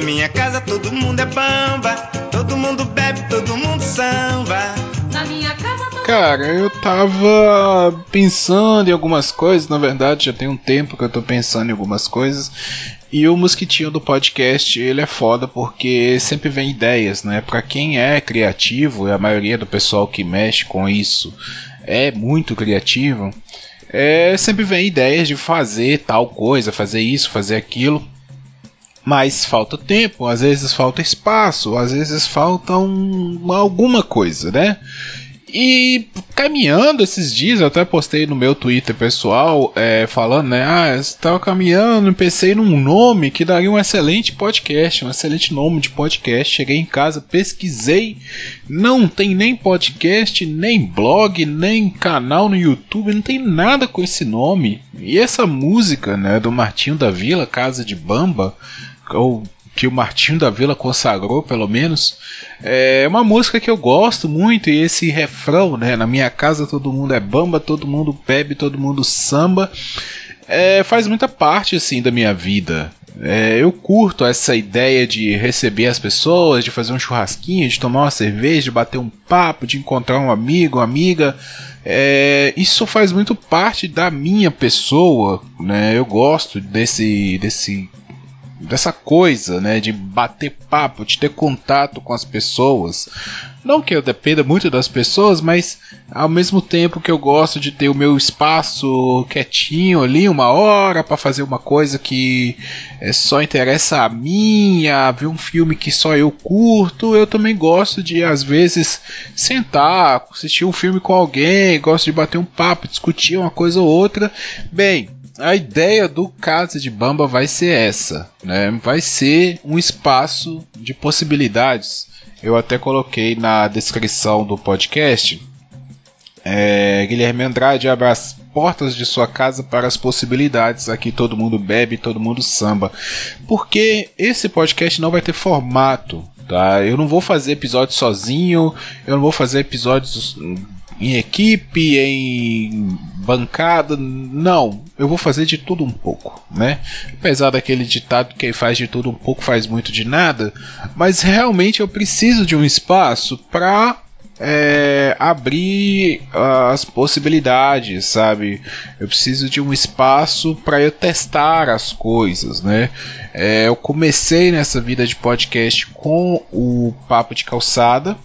Na minha casa todo mundo é bamba, todo mundo bebe, todo mundo samba. Na minha casa todo Cara, eu tava pensando em algumas coisas, na verdade já tem um tempo que eu tô pensando em algumas coisas. E o mosquitinho do podcast, ele é foda porque sempre vem ideias, né? Pra quem é criativo, e a maioria do pessoal que mexe com isso é muito criativo, é, sempre vem ideias de fazer tal coisa, fazer isso, fazer aquilo. Mas falta tempo, às vezes falta espaço, às vezes falta um, alguma coisa, né? E caminhando esses dias, eu até postei no meu Twitter pessoal, é, falando, né? Ah, estava caminhando, pensei num nome que daria um excelente podcast, um excelente nome de podcast. Cheguei em casa, pesquisei, não tem nem podcast, nem blog, nem canal no YouTube, não tem nada com esse nome. E essa música, né, do Martinho da Vila, Casa de Bamba, ou que o Martinho da Vila consagrou, pelo menos. É uma música que eu gosto muito e esse refrão, né? Na minha casa todo mundo é bamba, todo mundo bebe, todo mundo samba. É, faz muita parte assim da minha vida. É, eu curto essa ideia de receber as pessoas, de fazer um churrasquinho, de tomar uma cerveja, de bater um papo, de encontrar um amigo, uma amiga. É, isso faz muito parte da minha pessoa, né? Eu gosto desse, desse dessa coisa, né, de bater papo, de ter contato com as pessoas. Não que eu dependa muito das pessoas, mas ao mesmo tempo que eu gosto de ter o meu espaço quietinho ali, uma hora para fazer uma coisa que é, só interessa a mim, a ver um filme que só eu curto, eu também gosto de às vezes sentar, assistir um filme com alguém, gosto de bater um papo, discutir uma coisa ou outra. Bem, a ideia do Casa de Bamba vai ser essa, né? Vai ser um espaço de possibilidades. Eu até coloquei na descrição do podcast. É, Guilherme Andrade abre as portas de sua casa para as possibilidades. Aqui todo mundo bebe, todo mundo samba. Porque esse podcast não vai ter formato, tá? Eu não vou fazer episódios sozinho, eu não vou fazer episódios em equipe, em bancada, não. Eu vou fazer de tudo um pouco, né? Apesar daquele ditado quem faz de tudo um pouco faz muito de nada, mas realmente eu preciso de um espaço para é, abrir as possibilidades, sabe? Eu preciso de um espaço para eu testar as coisas, né? É, eu comecei nessa vida de podcast com o Papo de Calçada,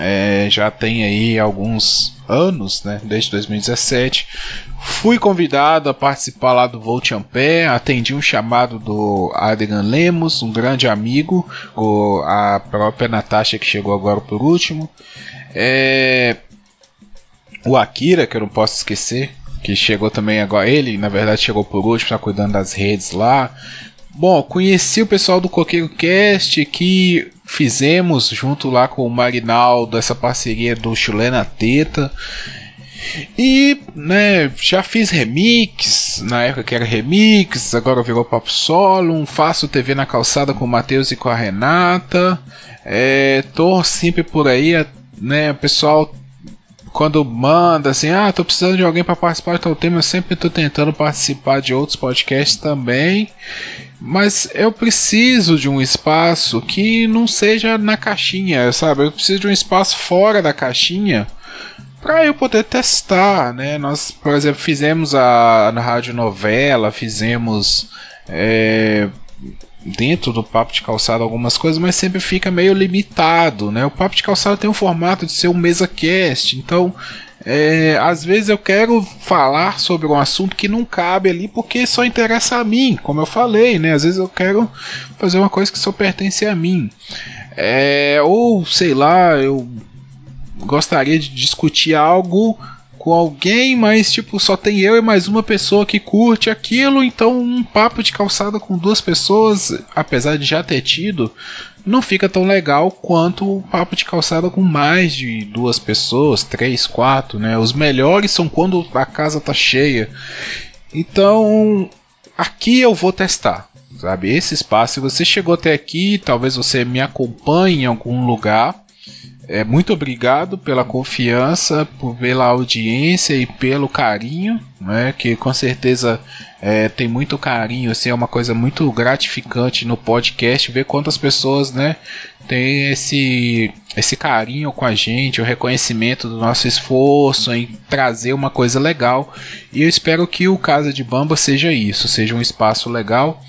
é, já tem aí alguns anos, né, desde 2017. Fui convidado a participar lá do Volt Ampere, atendi um chamado do Adrian Lemos, um grande amigo, a própria Natasha que chegou agora por último. É, o Akira, que eu não posso esquecer, que chegou também agora. Ele, na verdade, chegou por último, está cuidando das redes lá. Bom, conheci o pessoal do Coqueiro Cast que fizemos junto lá com o Marinaldo essa parceria do Chulena Teta. E, né, já fiz remix, na época que era remix, agora virou papo solo, faço TV na calçada com o Matheus e com a Renata. É, tô sempre por aí, né, o pessoal quando manda assim, ah, tô precisando de alguém para participar de tal tema, eu sempre tô tentando participar de outros podcasts também. Mas eu preciso de um espaço que não seja na caixinha, sabe? Eu preciso de um espaço fora da caixinha para eu poder testar, né? Nós, por exemplo, fizemos a na rádio novela, fizemos é, dentro do papo de calçado algumas coisas, mas sempre fica meio limitado, né? O papo de calçado tem um formato de ser um mesa cast, então é, às vezes eu quero falar sobre um assunto que não cabe ali porque só interessa a mim, como eu falei, né? Às vezes eu quero fazer uma coisa que só pertence a mim. É, ou sei lá, eu gostaria de discutir algo com alguém, mas tipo, só tem eu e mais uma pessoa que curte aquilo, então um papo de calçada com duas pessoas, apesar de já ter tido, não fica tão legal quanto o papo de calçada com mais de duas pessoas, três, quatro, né? Os melhores são quando a casa tá cheia. Então, aqui eu vou testar, sabe? Esse espaço, se você chegou até aqui, talvez você me acompanhe em algum lugar. É, muito obrigado pela confiança, pela audiência e pelo carinho, né? Que com certeza é, tem muito carinho, assim, é uma coisa muito gratificante no podcast ver quantas pessoas, né, tem esse esse carinho com a gente, o reconhecimento do nosso esforço em trazer uma coisa legal. E eu espero que o Casa de Bamba seja isso, seja um espaço legal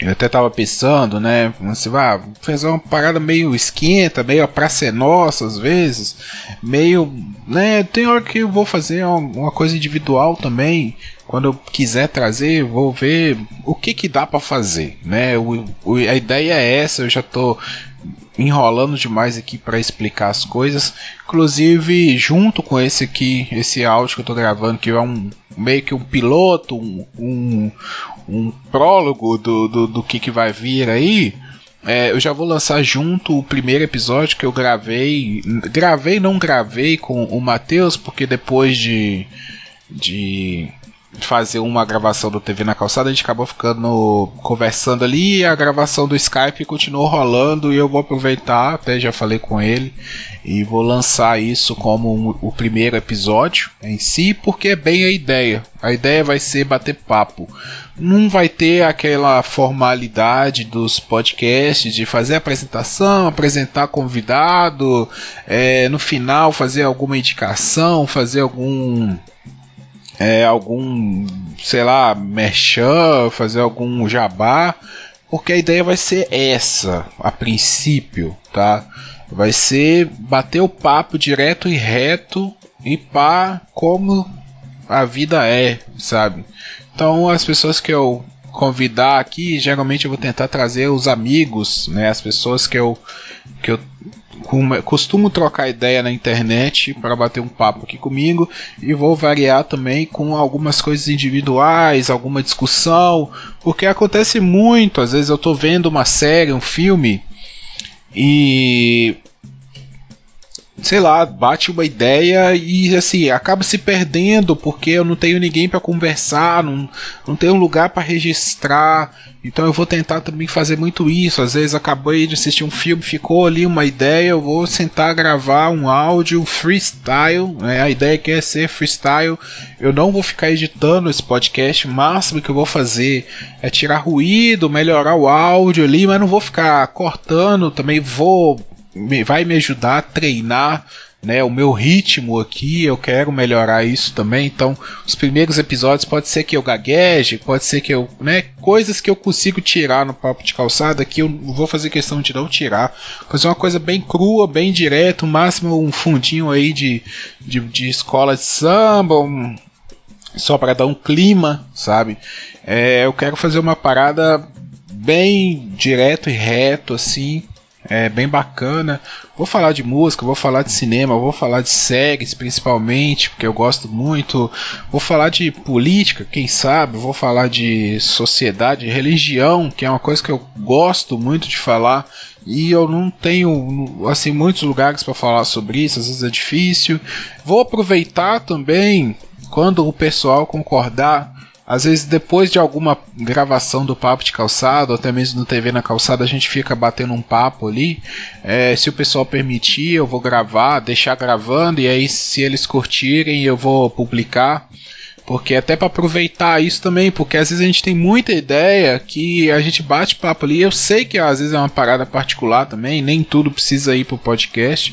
eu até tava pensando, né? Você vai fazer uma parada meio esquenta, meio a praça é nossa às vezes, meio, né? Tem hora que eu vou fazer uma coisa individual também. Quando eu quiser trazer, vou ver o que que dá para fazer, né? O, o, a ideia é essa. Eu já tô enrolando demais aqui para explicar as coisas. Inclusive, junto com esse aqui, esse áudio que eu tô gravando, que é um meio que um piloto, um, um, um prólogo do, do, do que, que vai vir aí. É, eu já vou lançar junto o primeiro episódio que eu gravei. Gravei, não gravei com o Matheus, porque depois de, de fazer uma gravação do TV na calçada, a gente acabou ficando conversando ali e a gravação do Skype continuou rolando e eu vou aproveitar, até já falei com ele, e vou lançar isso como um, o primeiro episódio em si, porque é bem a ideia. A ideia vai ser bater papo. Não vai ter aquela formalidade dos podcasts de fazer apresentação, apresentar convidado, é, no final fazer alguma indicação, fazer algum é, algum, sei lá, merchan, fazer algum jabá, porque a ideia vai ser essa, a princípio, tá? Vai ser bater o papo direto e reto e pá, como a vida é, sabe? Então as pessoas que eu convidar aqui, geralmente eu vou tentar trazer os amigos, né, as pessoas que eu que eu costumo trocar ideia na internet para bater um papo aqui comigo e vou variar também com algumas coisas individuais, alguma discussão, porque acontece muito, às vezes eu estou vendo uma série, um filme e sei lá, bate uma ideia e assim, acaba se perdendo porque eu não tenho ninguém para conversar, não, não tenho lugar para registrar. Então eu vou tentar também fazer muito isso. Às vezes acabei de assistir um filme, ficou ali uma ideia, eu vou sentar gravar um áudio freestyle. Né? A ideia aqui é ser freestyle. Eu não vou ficar editando esse podcast. O máximo que eu vou fazer é tirar ruído, melhorar o áudio ali, mas não vou ficar cortando. Também vou vai me ajudar a treinar né, o meu ritmo aqui, eu quero melhorar isso também. Então, os primeiros episódios pode ser que eu gagueje, pode ser que eu, né, coisas que eu consigo tirar no papo de calçada que eu vou fazer questão de não tirar, fazer uma coisa bem crua, bem direto, máximo um fundinho aí de, de, de escola de samba, um, só para dar um clima, sabe? É, eu quero fazer uma parada bem direto e reto assim é bem bacana. Vou falar de música, vou falar de cinema, vou falar de séries principalmente, porque eu gosto muito. Vou falar de política, quem sabe, vou falar de sociedade, religião, que é uma coisa que eu gosto muito de falar e eu não tenho assim muitos lugares para falar sobre isso, às vezes é difícil. Vou aproveitar também quando o pessoal concordar às vezes, depois de alguma gravação do Papo de Calçado, ou até mesmo no TV na Calçada, a gente fica batendo um papo ali. É, se o pessoal permitir, eu vou gravar, deixar gravando, e aí, se eles curtirem, eu vou publicar. Porque até para aproveitar isso também, porque às vezes a gente tem muita ideia que a gente bate papo ali. Eu sei que às vezes é uma parada particular também, nem tudo precisa ir pro podcast,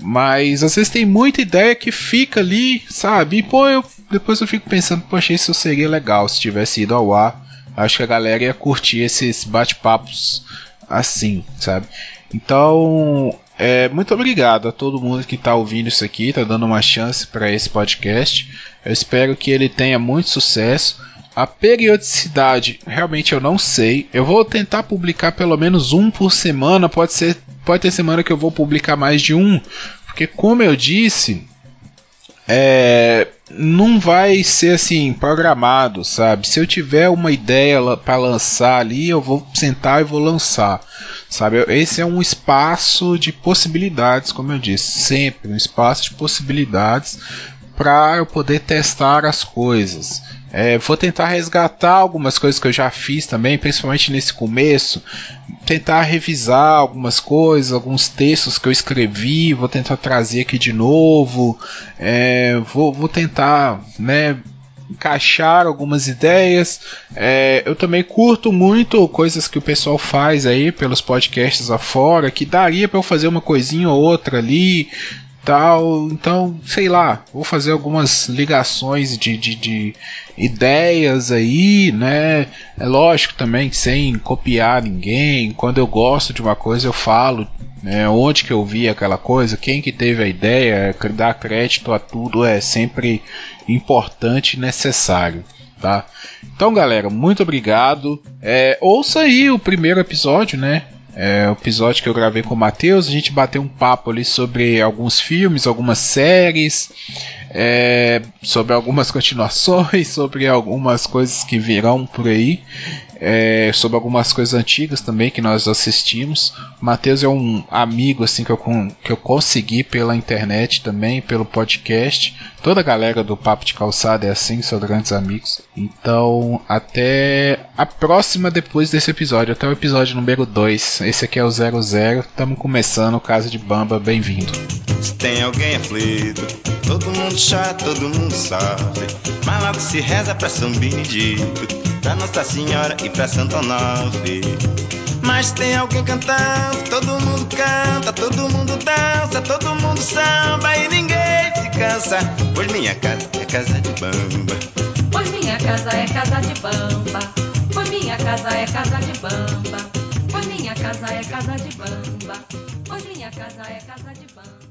mas às vezes tem muita ideia que fica ali, sabe? E pô, eu, depois eu fico pensando, poxa, isso seria legal se tivesse ido ao ar. Acho que a galera ia curtir esses bate-papos assim, sabe? Então, é, muito obrigado a todo mundo que está ouvindo isso aqui, está dando uma chance para esse podcast. Eu espero que ele tenha muito sucesso. A periodicidade, realmente eu não sei. Eu vou tentar publicar pelo menos um por semana. Pode ser, pode ter semana que eu vou publicar mais de um, porque como eu disse, é, não vai ser assim programado, sabe? Se eu tiver uma ideia para lançar ali, eu vou sentar e vou lançar, sabe? Esse é um espaço de possibilidades, como eu disse, sempre um espaço de possibilidades para eu poder testar as coisas. É, vou tentar resgatar algumas coisas que eu já fiz também, principalmente nesse começo. Tentar revisar algumas coisas, alguns textos que eu escrevi, vou tentar trazer aqui de novo. É, vou, vou tentar, né? encaixar algumas ideias. É, eu também curto muito coisas que o pessoal faz aí pelos podcasts afora, que daria para eu fazer uma coisinha ou outra ali, tal. Então, sei lá, vou fazer algumas ligações de, de, de, ideias aí, né? É lógico também sem copiar ninguém. Quando eu gosto de uma coisa, eu falo né, onde que eu vi aquela coisa, quem que teve a ideia, dar crédito a tudo é sempre importante e necessário. Tá? Então, galera, muito obrigado. É, ouça aí o primeiro episódio, né? É, o episódio que eu gravei com o Matheus, a gente bateu um papo ali sobre alguns filmes, algumas séries, é, sobre algumas continuações, sobre algumas coisas que virão por aí é, sobre algumas coisas antigas também que nós assistimos. Matheus é um amigo assim que eu, que eu consegui pela internet também, pelo podcast. Toda a galera do Papo de Calçada é assim, são grandes amigos. Então, até a próxima depois desse episódio, até o episódio número 2. Esse aqui é o 00. Estamos começando o Casa de Bamba, bem-vindo. Se tem alguém aflito, todo mundo chora, todo mundo sofre. Mas logo se reza pra São Benedito, pra Nossa Senhora e pra Santo Onofre. Mas tem alguém cantando, todo mundo canta, todo mundo dança, todo mundo samba e ninguém se cansa. Pois minha casa é casa de bamba. Pois minha casa é casa de bamba. Pois minha casa é casa de bamba. Pois minha casa é casa de bamba. Pois minha casa é casa de bamba.